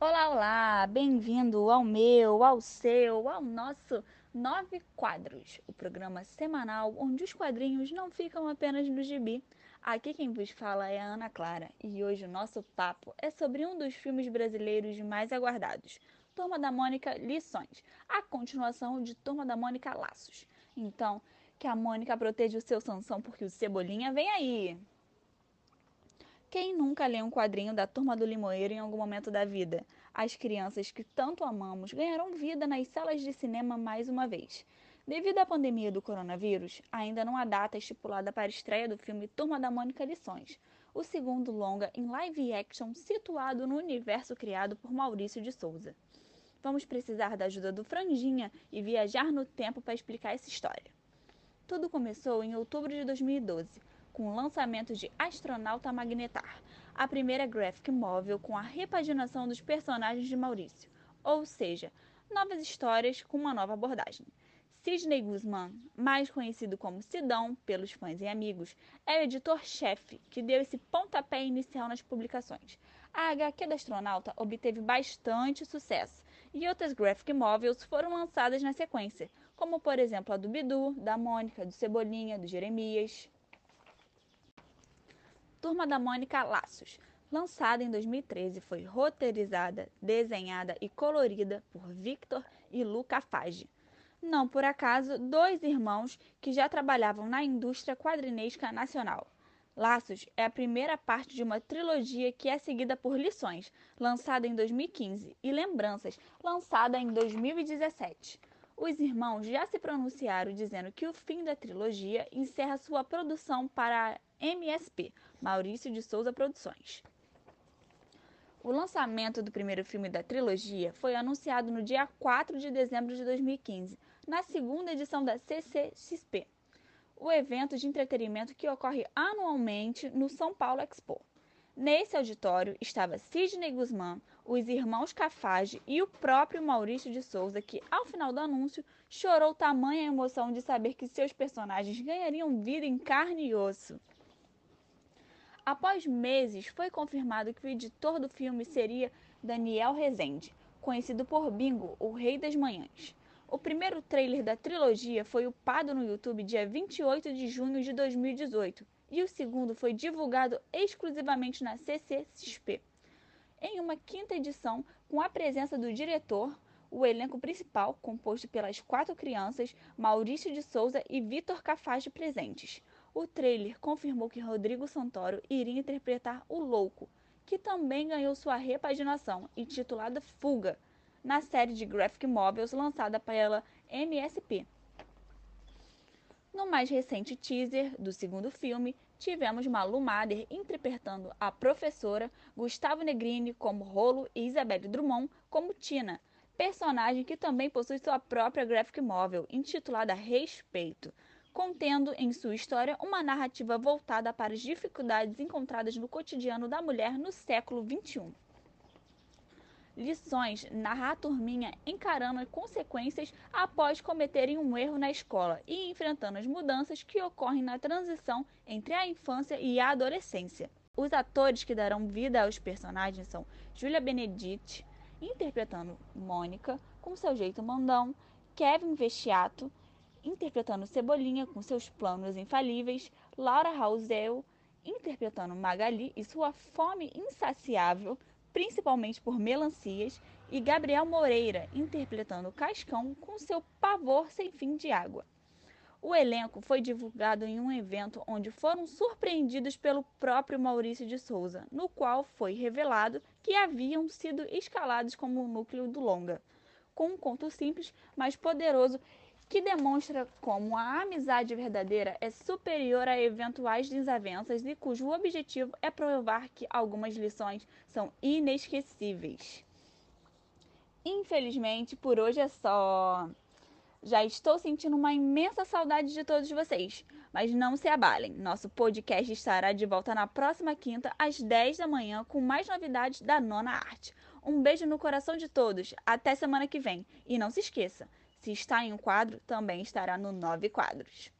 Olá, olá! Bem-vindo ao meu, ao seu, ao nosso Nove Quadros, o programa semanal onde os quadrinhos não ficam apenas no gibi. Aqui quem vos fala é a Ana Clara e hoje o nosso papo é sobre um dos filmes brasileiros mais aguardados, Turma da Mônica Lições, a continuação de Turma da Mônica Laços. Então, que a Mônica proteja o seu Sansão porque o Cebolinha vem aí! Quem nunca lê um quadrinho da Turma do Limoeiro em algum momento da vida? As crianças que tanto amamos ganharam vida nas salas de cinema mais uma vez. Devido à pandemia do coronavírus, ainda não há data estipulada para a estreia do filme Turma da Mônica Lições, o segundo longa em live action situado no universo criado por Maurício de Souza. Vamos precisar da ajuda do Franjinha e viajar no tempo para explicar essa história. Tudo começou em outubro de 2012, com o lançamento de Astronauta Magnetar, a primeira graphic móvel com a repaginação dos personagens de Maurício, ou seja, novas histórias com uma nova abordagem. Sidney Guzman, mais conhecido como Sidão pelos fãs e amigos, é o editor-chefe que deu esse pontapé inicial nas publicações. A HQ da Astronauta obteve bastante sucesso e outras graphic móveis foram lançadas na sequência, como por exemplo a do Bidu, da Mônica, do Cebolinha, do Jeremias. Turma da Mônica Laços, lançada em 2013, foi roteirizada, desenhada e colorida por Victor e Luca Fage. Não por acaso, dois irmãos que já trabalhavam na indústria quadrinesca nacional. Laços é a primeira parte de uma trilogia que é seguida por Lições, lançada em 2015, e Lembranças, lançada em 2017. Os irmãos já se pronunciaram dizendo que o fim da trilogia encerra sua produção para a MSP, Maurício de Souza Produções. O lançamento do primeiro filme da trilogia foi anunciado no dia 4 de dezembro de 2015, na segunda edição da CCXP, o evento de entretenimento que ocorre anualmente no São Paulo Expo. Nesse auditório estava Sidney Guzmán, os irmãos Cafage e o próprio Maurício de Souza, que, ao final do anúncio, chorou tamanha emoção de saber que seus personagens ganhariam vida em carne e osso. Após meses, foi confirmado que o editor do filme seria Daniel Rezende, conhecido por Bingo, o Rei das Manhãs. O primeiro trailer da trilogia foi upado no YouTube dia 28 de junho de 2018 e o segundo foi divulgado exclusivamente na CCXP em uma quinta edição com a presença do diretor, o elenco principal, composto pelas quatro crianças, Maurício de Souza e Vitor Cafage presentes. O trailer confirmou que Rodrigo Santoro iria interpretar o Louco, que também ganhou sua repaginação, intitulada Fuga, na série de graphic novels lançada pela MSP. No mais recente teaser do segundo filme, tivemos Malu Mader interpretando a professora, Gustavo Negrini como Rolo e Isabelle Drummond como Tina, personagem que também possui sua própria graphic novel, intitulada Respeito, contendo em sua história uma narrativa voltada para as dificuldades encontradas no cotidiano da mulher no século XXI lições narra a turminha encarando as consequências após cometerem um erro na escola e enfrentando as mudanças que ocorrem na transição entre a infância e a adolescência. Os atores que darão vida aos personagens são Julia Benedict, interpretando Mônica, com seu jeito mandão, Kevin Vestiato, interpretando Cebolinha com seus planos infalíveis, Laura Rausel, interpretando Magali e sua fome insaciável, principalmente por melancias, e Gabriel Moreira interpretando Cascão com seu pavor sem fim de água. O elenco foi divulgado em um evento onde foram surpreendidos pelo próprio Maurício de Souza, no qual foi revelado que haviam sido escalados como o núcleo do longa, com um conto simples, mas poderoso que demonstra como a amizade verdadeira é superior a eventuais desavenças e cujo objetivo é provar que algumas lições são inesquecíveis. Infelizmente, por hoje é só. Já estou sentindo uma imensa saudade de todos vocês, mas não se abalem. Nosso podcast estará de volta na próxima quinta, às 10 da manhã, com mais novidades da Nona Arte. Um beijo no coração de todos. Até semana que vem. E não se esqueça, se está em um quadro, também estará no nove quadros.